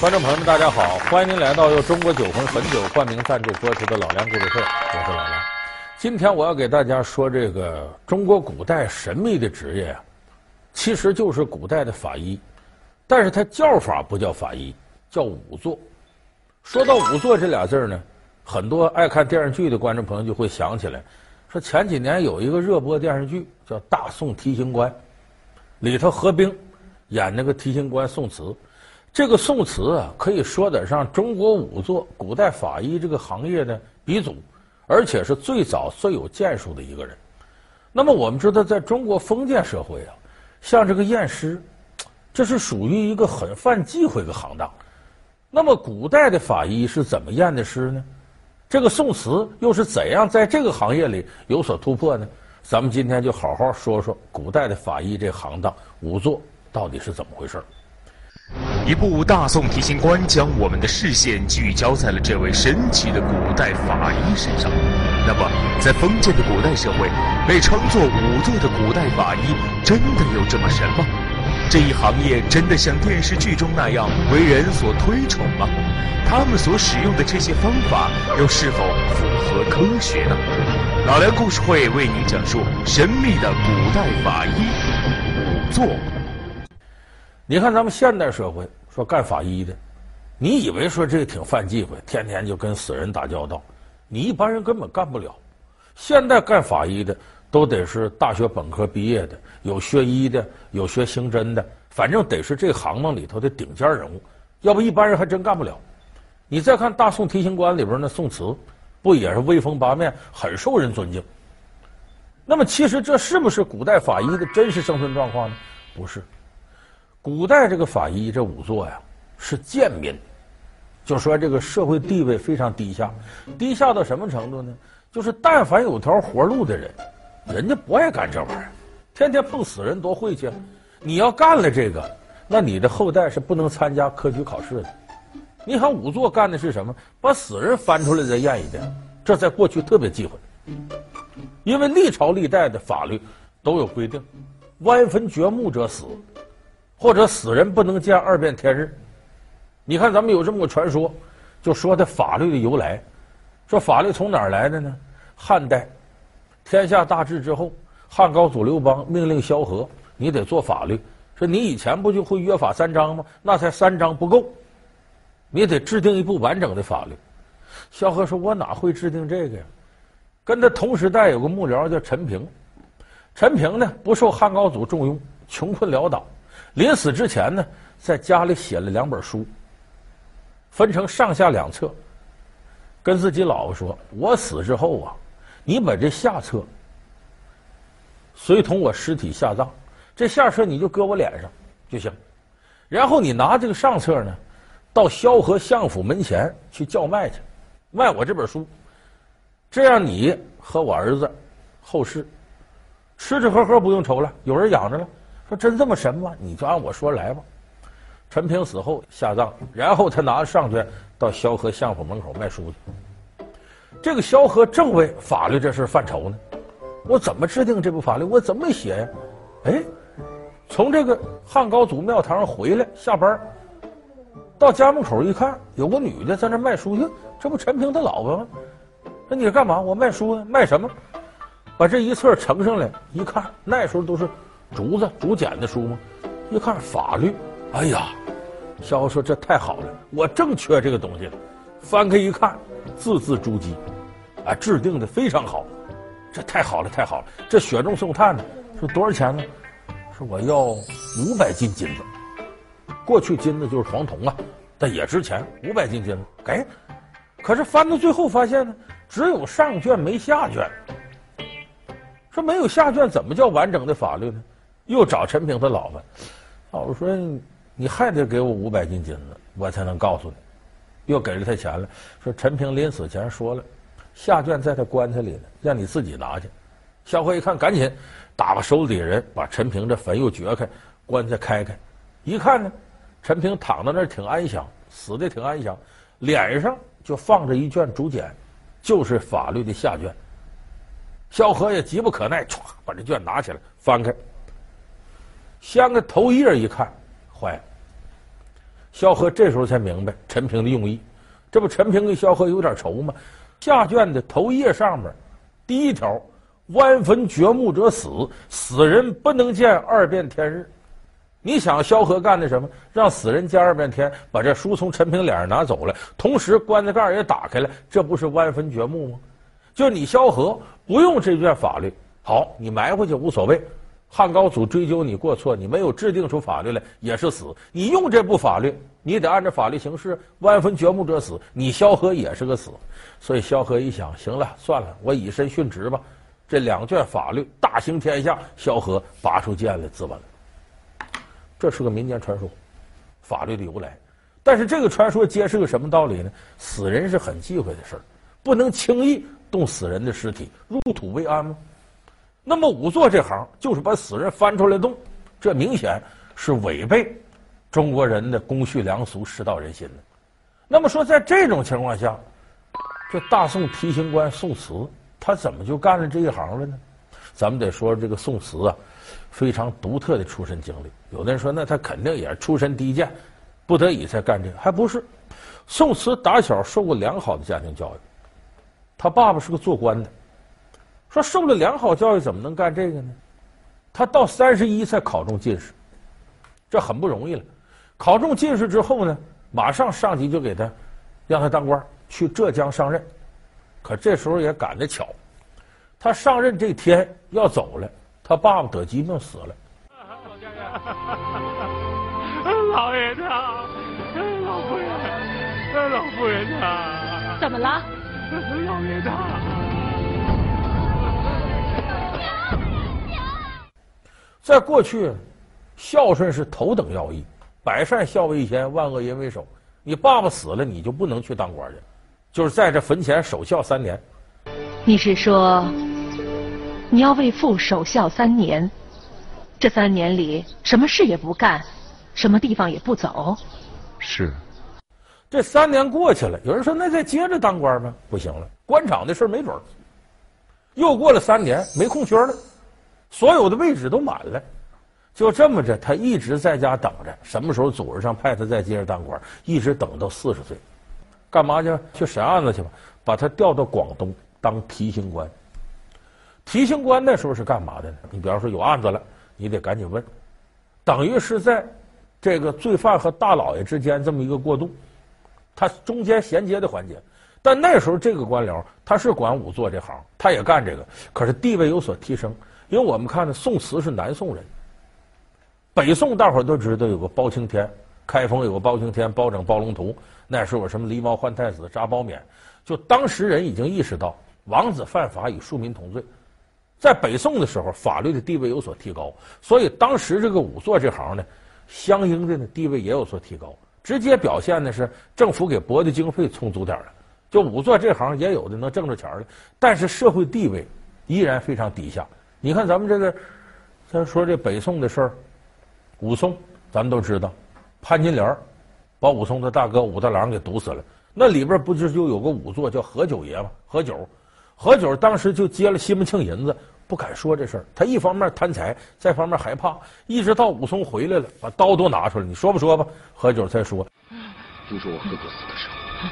观众朋友们，大家好！欢迎您来到由中国酒魂汾酒冠名赞助播出的《老梁故事会》，我是老梁。今天我要给大家说这个中国古代神秘的职业啊，其实就是古代的法医，但是它叫法不叫法医，叫仵作。说到仵作这俩字呢，很多爱看电视剧的观众朋友就会想起来，说前几年有一个热播电视剧叫《大宋提刑官》，里头何冰演那个提刑官宋慈。这个宋慈啊，可以说得上中国仵作、古代法医这个行业的鼻祖，而且是最早最有建树的一个人。那么我们知道，在中国封建社会啊，像这个验尸，这是属于一个很犯忌讳的行当。那么古代的法医是怎么验的尸呢？这个宋慈又是怎样在这个行业里有所突破呢？咱们今天就好好说说古代的法医这行当，仵作到底是怎么回事。一部《大宋提刑官》将我们的视线聚焦在了这位神奇的古代法医身上。那么，在封建的古代社会，被称作仵作的古代法医真的有这么神吗？这一行业真的像电视剧中那样为人所推崇吗？他们所使用的这些方法又是否符合科学呢？老梁故事会为您讲述神秘的古代法医仵作。你看，咱们现代社会说干法医的，你以为说这挺犯忌讳，天天就跟死人打交道，你一般人根本干不了。现在干法医的都得是大学本科毕业的，有学医的，有学刑侦的，反正得是这行当里头的顶尖人物，要不一般人还真干不了。你再看《大宋提刑官》里边那宋慈，不也是威风八面，很受人尊敬？那么，其实这是不是古代法医的真实生存状况呢？不是。古代这个法医这仵作呀，是贱民，就说这个社会地位非常低下，低下到什么程度呢？就是但凡有条活路的人，人家不爱干这玩意儿，天天碰死人多晦气。你要干了这个，那你的后代是不能参加科举考试的。你看仵作干的是什么？把死人翻出来再验一遍，这在过去特别忌讳，因为历朝历代的法律都有规定，弯坟掘墓者死。或者死人不能见二遍天日，你看咱们有这么个传说，就说的法律的由来，说法律从哪儿来的呢？汉代天下大治之后，汉高祖刘邦命令萧何，你得做法律。说你以前不就会约法三章吗？那才三章不够，你得制定一部完整的法律。萧何说：“我哪会制定这个呀？”跟他同时代有个幕僚叫陈平，陈平呢不受汉高祖重用，穷困潦倒。临死之前呢，在家里写了两本书，分成上下两册，跟自己老婆说：“我死之后啊，你把这下册随同我尸体下葬，这下册你就搁我脸上就行。然后你拿这个上册呢，到萧何相府门前去叫卖去，卖我这本书，这样你和我儿子后世吃吃喝喝不用愁了，有人养着了。”说真这么神吗？你就按我说来吧。陈平死后下葬，然后他拿着上卷到萧何相府门口卖书去。这个萧何正为法律这事犯愁呢。我怎么制定这部法律？我怎么写呀？哎，从这个汉高祖庙堂回来下班，到家门口一看，有个女的在那卖书去。这不陈平他老婆吗？说你是干嘛？我卖书呢。卖什么？把这一册呈上来，一看，那时候都是。竹子、竹简的书吗？一看法律，哎呀，萧何说这太好了，我正缺这个东西。翻开一看，字字珠玑，啊，制定的非常好，这太好了，太好了。这雪中送炭呢，说多少钱呢？说我要五百斤金子。过去金子就是黄铜啊，但也值钱，五百斤金子。哎，可是翻到最后发现呢，只有上卷没下卷。说没有下卷，怎么叫完整的法律呢？又找陈平他老婆，老婆说：“你还得给我五百斤金子，我才能告诉你。”又给了他钱了。说陈平临死前说了，下卷在他棺材里呢，让你自己拿去。萧何一看，赶紧打发手底人把陈平这坟又掘开，棺材开开，一看呢，陈平躺在那儿挺安详，死的挺安详，脸上就放着一卷竹简，就是法律的下卷。萧何也急不可耐，歘，把这卷拿起来翻开。掀个头一页一看，坏了。萧何这时候才明白陈平的用意。这不，陈平跟萧何有点仇吗？下卷的头一页上面，第一条：弯坟掘墓者死，死人不能见二遍天日。你想萧何干的什么？让死人见二遍天，把这书从陈平脸上拿走了，同时棺材盖也打开了，这不是弯坟掘墓吗？就你萧何不用这卷法律，好，你埋回去无所谓。汉高祖追究你过错，你没有制定出法律来，也是死。你用这部法律，你得按照法律行事。弯坟掘墓者死，你萧何也是个死。所以萧何一想，行了，算了，我以身殉职吧。这两卷法律大行天下，萧何拔出剑来自刎了。这是个民间传说，法律的由来。但是这个传说揭示个什么道理呢？死人是很忌讳的事儿，不能轻易动死人的尸体，入土为安吗？那么仵作这行就是把死人翻出来动，这明显是违背中国人的公序良俗、世道人心的。那么说，在这种情况下，这大宋提刑官宋慈他怎么就干了这一行了呢？咱们得说这个宋慈啊，非常独特的出身经历。有的人说，那他肯定也是出身低贱，不得已才干这个，还不是？宋慈打小受过良好的家庭教育，他爸爸是个做官的。说受了良好教育怎么能干这个呢？他到三十一才考中进士，这很不容易了。考中进士之后呢，马上上级就给他让他当官，去浙江上任。可这时候也赶得巧，他上任这天要走了，他爸爸得疾病死了。老爷子，老夫人，老夫人他，怎么了？老爷他。在过去，孝顺是头等要义，百善孝为先，万恶淫为首。你爸爸死了，你就不能去当官去，就是在这坟前守孝三年。你是说，你要为父守孝三年？这三年里什么事也不干，什么地方也不走？是。这三年过去了，有人说那再接着当官吗？不行了，官场的事没准。又过了三年，没空缺了。所有的位置都满了，就这么着，他一直在家等着，什么时候组织上派他再接着当官，一直等到四十岁，干嘛去？去审案子去吧，把他调到广东当提刑官。提刑官那时候是干嘛的呢？你比方说有案子了，你得赶紧问，等于是在这个罪犯和大老爷之间这么一个过渡，他中间衔接的环节。但那时候这个官僚他是管仵作这行，他也干这个，可是地位有所提升。因为我们看呢，宋慈是南宋人，北宋大伙都知道有个包青天，开封有个包青天包拯包龙图，那时候什么狸猫换太子、扎包勉，就当时人已经意识到王子犯法与庶民同罪，在北宋的时候，法律的地位有所提高，所以当时这个仵作这行呢，相应的呢地位也有所提高，直接表现的是政府给拨的经费充足点了，就仵作这行也有的能挣着钱了，但是社会地位依然非常低下。你看咱们这个，咱说这北宋的事儿，武松咱们都知道，潘金莲把武松的大哥武大郎给毒死了。那里边不就就有个仵作叫何九爷吗？何九，何九当时就接了西门庆银子，不敢说这事儿。他一方面贪财，再一方面害怕。一直到武松回来了，把刀都拿出来，你说不说吧？何九才说：“听说我哥哥死的时候，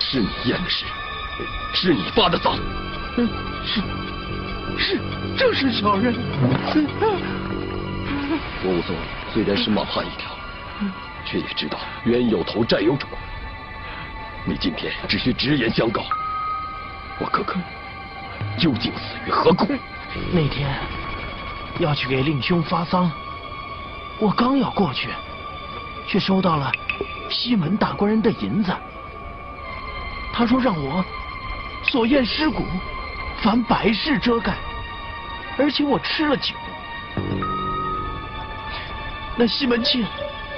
是你验的尸，是你发的丧。”嗯，是。正是小人。我武松虽然是莽汉一条，却也知道冤有头债有主。你今天只需直言相告，我哥哥究竟死于何故？那天要去给令兄发丧，我刚要过去，却收到了西门大官人的银子。他说让我所验尸骨。凡百事遮盖，而且我吃了酒。那西门庆，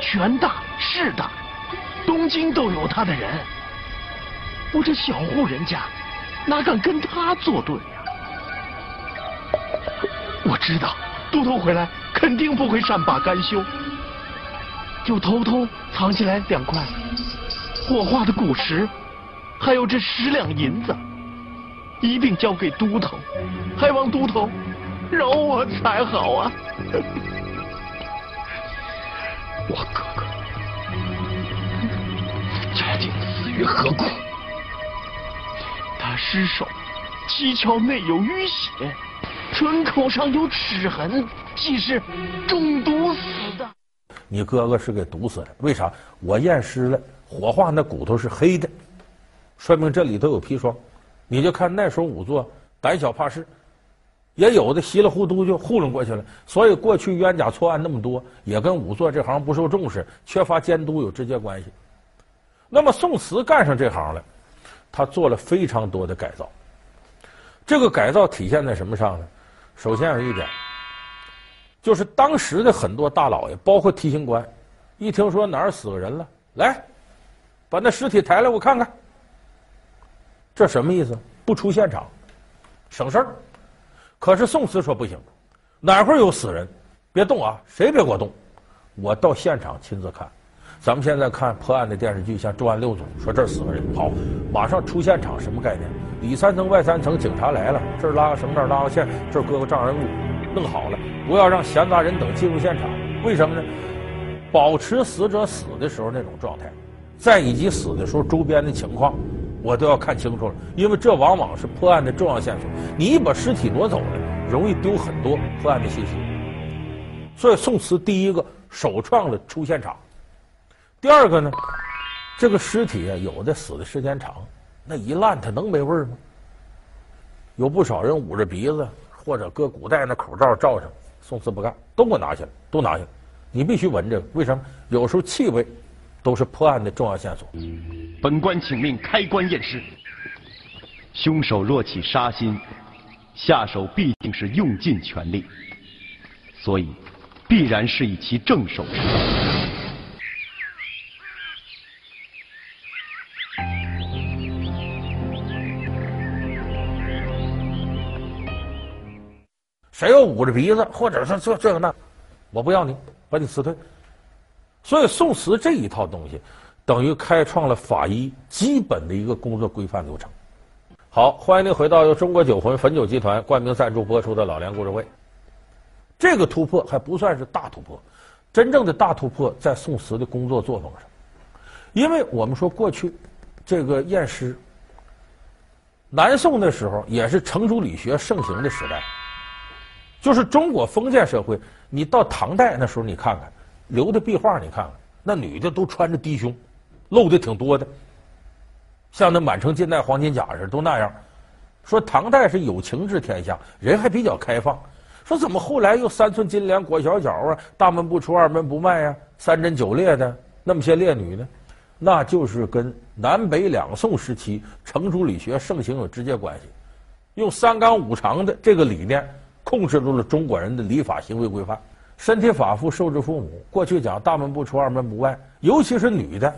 权大势大，东京都有他的人。我这小户人家，哪敢跟他作对呀？我知道都头回来肯定不会善罢甘休，就偷偷藏起来两块火化的古石，还有这十两银子。一定交给都头，还望都头饶我才好啊！我哥哥究竟死于何故？他失手，七窍内有淤血，唇口上有齿痕，即是中毒死的。你哥哥是给毒死的，为啥？我验尸了，火化那骨头是黑的，说明这里头有砒霜。你就看那时候仵作胆小怕事，也有的稀里糊涂就糊弄过去了。所以过去冤假错案那么多，也跟仵作这行不受重视、缺乏监督有直接关系。那么宋慈干上这行了，他做了非常多的改造。这个改造体现在什么上呢？首先有一点，就是当时的很多大老爷，包括提刑官，一听说哪儿死个人了，来，把那尸体抬来，我看看。这什么意思？不出现场，省事儿。可是宋慈说不行，哪块有死人，别动啊，谁别给我动，我到现场亲自看。咱们现在看破案的电视剧，像《重案六组》，说这儿死个人，好，马上出现场，什么概念？里三层外三层，警察来了，这儿拉个绳，那拉个线，这儿搁个障碍物，弄好了，不要让闲杂人等进入现场。为什么呢？保持死者死的时候那种状态，再以及死的时候周边的情况。我都要看清楚了，因为这往往是破案的重要线索。你一把尸体挪走了，容易丢很多破案的信息。所以宋慈第一个首创了出现场。第二个呢，这个尸体啊，有的死的时间长，那一烂它能没味儿吗？有不少人捂着鼻子，或者搁古代那口罩罩上。宋慈不干，都给我拿下来，都拿下来。你必须闻这个，为什么？有时候气味都是破案的重要线索。本官请命开棺验尸。凶手若起杀心，下手必定是用尽全力，所以必然是以其正手持刀。谁又捂着鼻子，或者是这这个那，我不要你，把你辞退。所以宋慈这一套东西。等于开创了法医基本的一个工作规范流程。好，欢迎您回到由中国酒魂汾酒集团冠名赞助播出的老梁故事会。这个突破还不算是大突破，真正的大突破在宋慈的工作作风上。因为我们说过去这个验尸，南宋的时候也是程朱理学盛行的时代，就是中国封建社会。你到唐代那时候，你看看留的壁画，你看看那女的都穿着低胸。露的挺多的，像那满城尽带黄金甲似的，都那样。说唐代是有情治天下，人还比较开放。说怎么后来又三寸金莲裹小脚啊，大门不出二门不迈呀，三贞九烈的那么些烈女呢？那就是跟南北两宋时期程朱理学盛行有直接关系。用三纲五常的这个理念控制住了中国人的礼法行为规范。身体发肤受之父母，过去讲大门不出二门不迈，尤其是女的。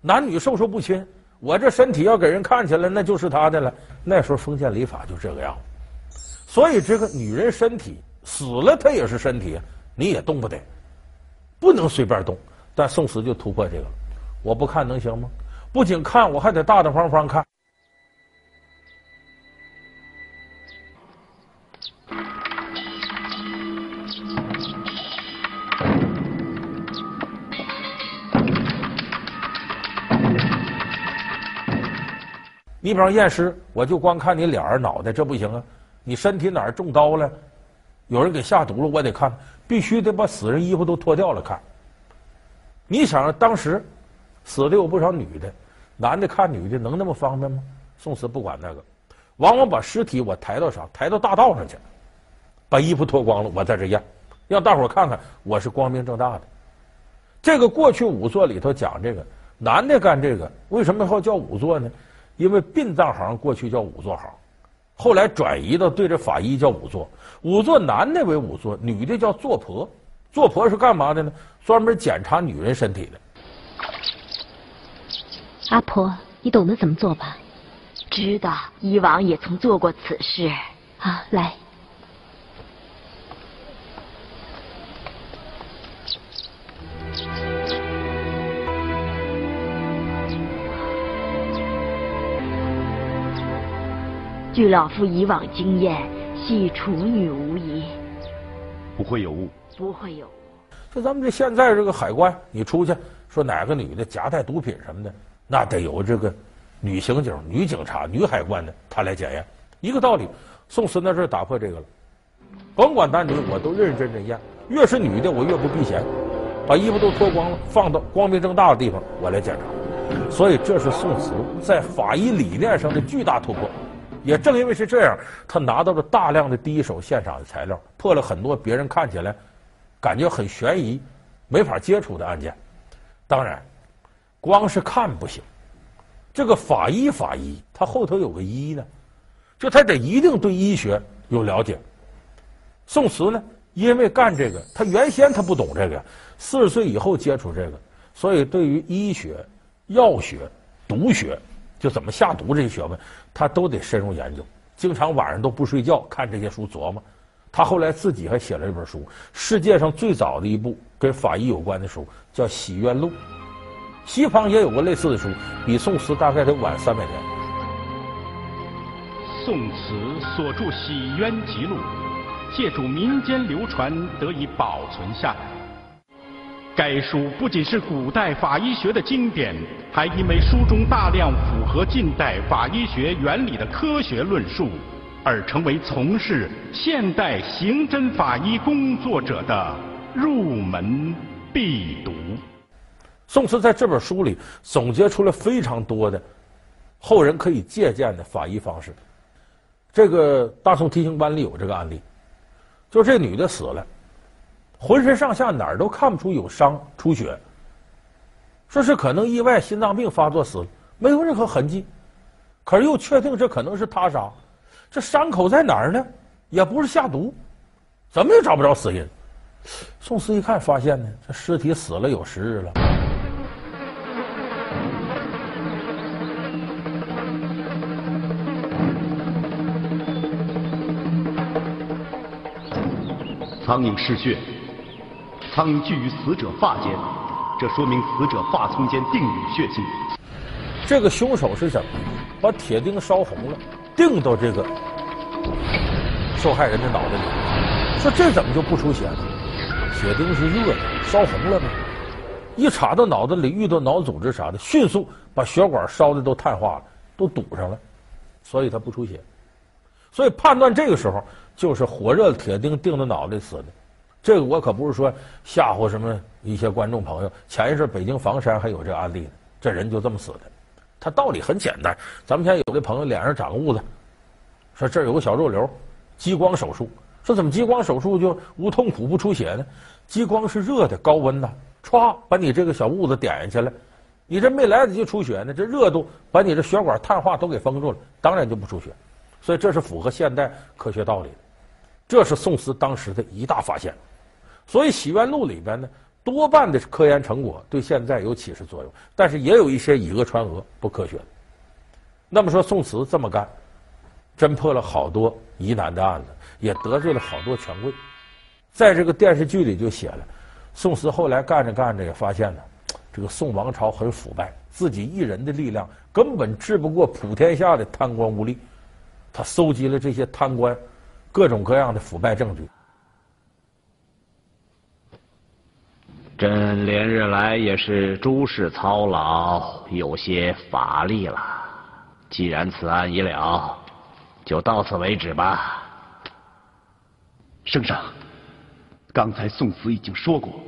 男女授受不亲，我这身体要给人看起来，那就是他的了。那时候封建礼法就这个样，所以这个女人身体死了，她也是身体，你也动不得，不能随便动。但宋慈就突破这个，我不看能行吗？不仅看，我还得大大方方看。你比方验尸，我就光看你脸儿、脑袋，这不行啊！你身体哪儿中刀了？有人给下毒了，我得看，必须得把死人衣服都脱掉了看。你想，当时死的有不少女的，男的看女的能那么方便吗？宋慈不管那个，往往把尸体我抬到啥？抬到大道上去，把衣服脱光了，我在这验，让大伙看看我是光明正大的。这个过去仵作里头讲这个，男的干这个，为什么要叫仵作呢？因为殡葬行过去叫仵作行，后来转移到对着法医叫仵作。仵作男的为仵作，女的叫作婆。做婆是干嘛的呢？专门检查女人身体的。阿婆，你懂得怎么做吧？知道，以往也曾做过此事。啊，来。据老夫以往经验，系处女无疑，不会有误，不会有误。就咱们这现在这个海关，你出去说哪个女的夹带毒品什么的，那得有这个女刑警、女警察、女海关的她来检验。一个道理，宋慈在这儿打破这个了，甭管男女，我都认认真真验。越是女的，我越不避嫌，把衣服都脱光了，放到光明正大的地方，我来检查。所以这是宋慈在法医理念上的巨大突破。也正因为是这样，他拿到了大量的第一手现场的材料，破了很多别人看起来感觉很悬疑、没法接触的案件。当然，光是看不行，这个法医法医，他后头有个医呢，就他得一定对医学有了解。宋慈呢？因为干这个，他原先他不懂这个，四十岁以后接触这个，所以对于医学、药学、毒学，就怎么下毒这些学问，他都得深入研究。经常晚上都不睡觉，看这些书琢磨。他后来自己还写了一本书，世界上最早的一部跟法医有关的书，叫《洗冤录》。西方也有过类似的书，比宋慈大概得晚三百年。宋慈所著《洗冤集录》。借助民间流传得以保存下来。该书不仅是古代法医学的经典，还因为书中大量符合近代法医学原理的科学论述，而成为从事现代刑侦法医工作者的入门必读。宋慈在这本书里总结出了非常多的后人可以借鉴的法医方式。这个大宋提刑官里有这个案例。就这女的死了，浑身上下哪儿都看不出有伤出血，说是可能意外心脏病发作死了，没有任何痕迹，可是又确定这可能是他杀，这伤口在哪儿呢？也不是下毒，怎么也找不着死因。宋慈一看，发现呢，这尸体死了有十日了。苍蝇嗜血，苍蝇居于死者发间，这说明死者发缝间定有血迹。这个凶手是什么？把铁钉烧红了，钉到这个受害人的脑袋里。说这怎么就不出血呢？铁钉是热的，烧红了吗？一插到脑子里，遇到脑组织啥的，迅速把血管烧的都碳化了，都堵上了，所以它不出血。所以判断这个时候。就是火热的铁钉钉到脑袋死的，这个我可不是说吓唬什么一些观众朋友。前一阵北京房山还有这案例呢，这人就这么死的。他道理很简单，咱们现在有的朋友脸上长个痦子，说这儿有个小肉瘤，激光手术，说怎么激光手术就无痛苦不出血呢？激光是热的，高温呐，歘把你这个小痦子点下去了，你这没来得及出血呢，这热度把你这血管碳化都给封住了，当然就不出血。所以这是符合现代科学道理的。这是宋慈当时的一大发现，所以《洗冤录》里边呢，多半的科研成果对现在有启示作用，但是也有一些以讹传讹、不科学的。那么说，宋慈这么干，侦破了好多疑难的案子，也得罪了好多权贵。在这个电视剧里就写了，宋慈后来干着干着也发现了，这个宋王朝很腐败，自己一人的力量根本治不过普天下的贪官污吏，他搜集了这些贪官。各种各样的腐败证据，朕连日来也是诸事操劳，有些乏力了。既然此案已了，就到此为止吧。圣上，刚才宋慈已经说过，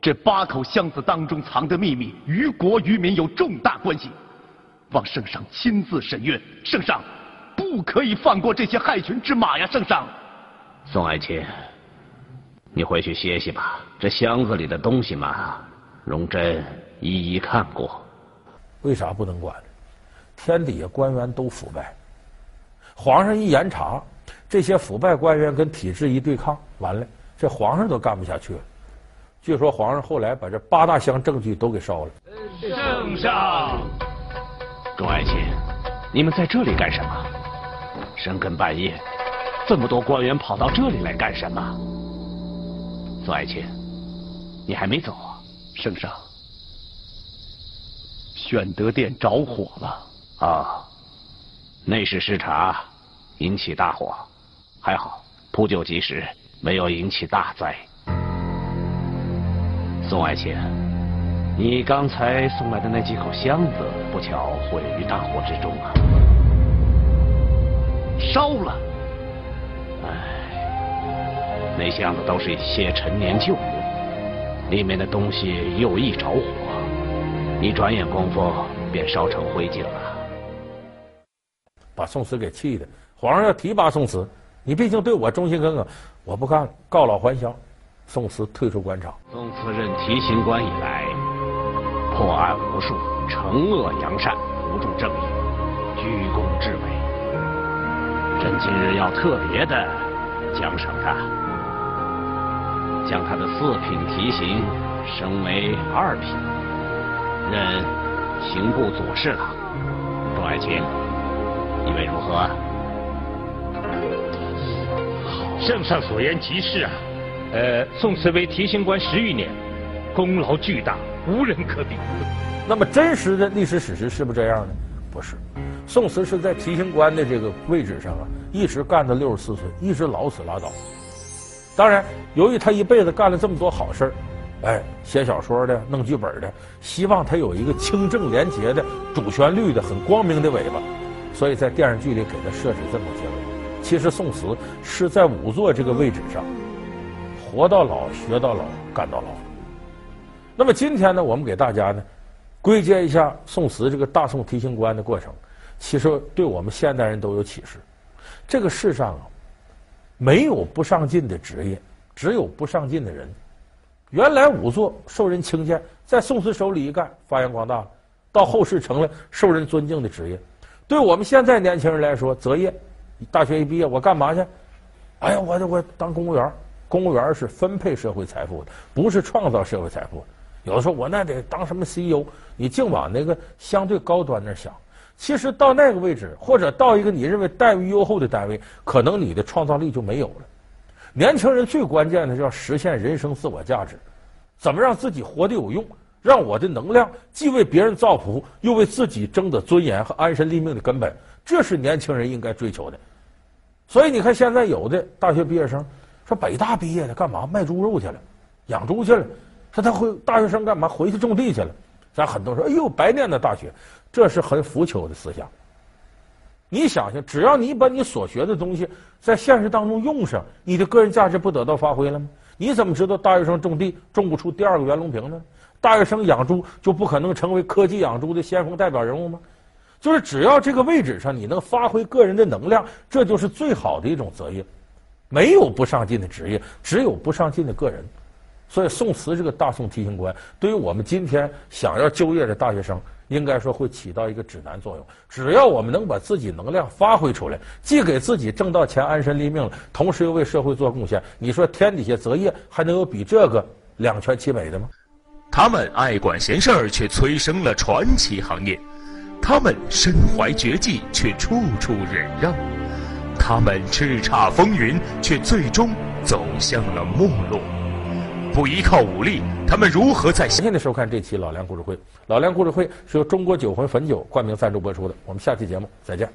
这八口箱子当中藏的秘密与国与民有重大关系，望圣上亲自审阅。圣上。不可以放过这些害群之马呀，圣上！宋爱卿，你回去歇息吧。这箱子里的东西嘛，荣臻一一看过。为啥不能管？天底下官员都腐败，皇上一严查，这些腐败官员跟体制一对抗，完了，这皇上都干不下去了。据说皇上后来把这八大箱证据都给烧了。圣上，众爱卿，你们在这里干什么？深更半夜，这么多官员跑到这里来干什么？宋爱卿，你还没走啊？圣上，宣德殿着火了啊！内侍视察，引起大火，还好扑救及时，没有引起大灾。宋爱卿，你刚才送来的那几口箱子，不巧毁于大火之中啊！烧了！哎，那箱子都是一些陈年旧物，里面的东西又易着火，一转眼功夫便烧成灰烬了。把宋慈给气的，皇上要提拔宋慈，你毕竟对我忠心耿耿，我不干了，告老还乡。宋慈退出官场。宋慈任提刑官以来，破案无数，惩恶扬善，扶助正义，居功至伟。朕今日要特别的奖赏他，将他的四品提刑升为二品，任刑部左侍郎。众爱卿，以为如何？圣上所言极是啊。呃，宋慈为提刑官十余年，功劳巨大，无人可比。那么真实的历史史实是不是这样呢？不是，宋慈是在提刑官的这个位置上啊，一直干到六十四岁，一直老死拉倒。当然，由于他一辈子干了这么多好事儿，哎，写小说的、弄剧本的，希望他有一个清正廉洁的、主旋律的、很光明的尾巴，所以在电视剧里给他设置这么个结尾。其实宋慈是在仵作这个位置上。活到老，学到老，干到老。那么今天呢，我们给大家呢归结一下宋慈这个大宋提刑官的过程，其实对我们现代人都有启示。这个世上啊，没有不上进的职业，只有不上进的人。原来仵作受人轻贱，在宋慈手里一干，发扬光大，到后世成了受人尊敬的职业。对我们现在年轻人来说，择业，大学一毕业，我干嘛去？哎呀，我我当公务员。公务员是分配社会财富的，不是创造社会财富。有的时候我那得当什么 CEO，你净往那个相对高端那想。其实到那个位置，或者到一个你认为待遇优厚的单位，可能你的创造力就没有了。年轻人最关键的是要实现人生自我价值，怎么让自己活得有用，让我的能量既为别人造福，又为自己争得尊严和安身立命的根本，这是年轻人应该追求的。所以你看，现在有的大学毕业生。说北大毕业的干嘛卖猪肉去了，养猪去了。说他回大学生干嘛回去种地去了。咱很多人说，哎呦，白念的大学，这是很腐朽的思想。你想想，只要你把你所学的东西在现实当中用上，你的个人价值不得到发挥了吗？你怎么知道大学生种地种不出第二个袁隆平呢？大学生养猪就不可能成为科技养猪的先锋代表人物吗？就是只要这个位置上你能发挥个人的能量，这就是最好的一种择业。没有不上进的职业，只有不上进的个人。所以，宋慈这个大宋提刑官，对于我们今天想要就业的大学生，应该说会起到一个指南作用。只要我们能把自己能量发挥出来，既给自己挣到钱安身立命了，同时又为社会做贡献，你说天底下择业还能有比这个两全其美的吗？他们爱管闲事儿，却催生了传奇行业；他们身怀绝技，却处处忍让。他们叱咤风云，却最终走向了没落。不依靠武力，他们如何在？现在收看这期《老梁故事会》，《老梁故事会》是由中国酒魂汾酒冠名赞助播出的。我们下期节目再见。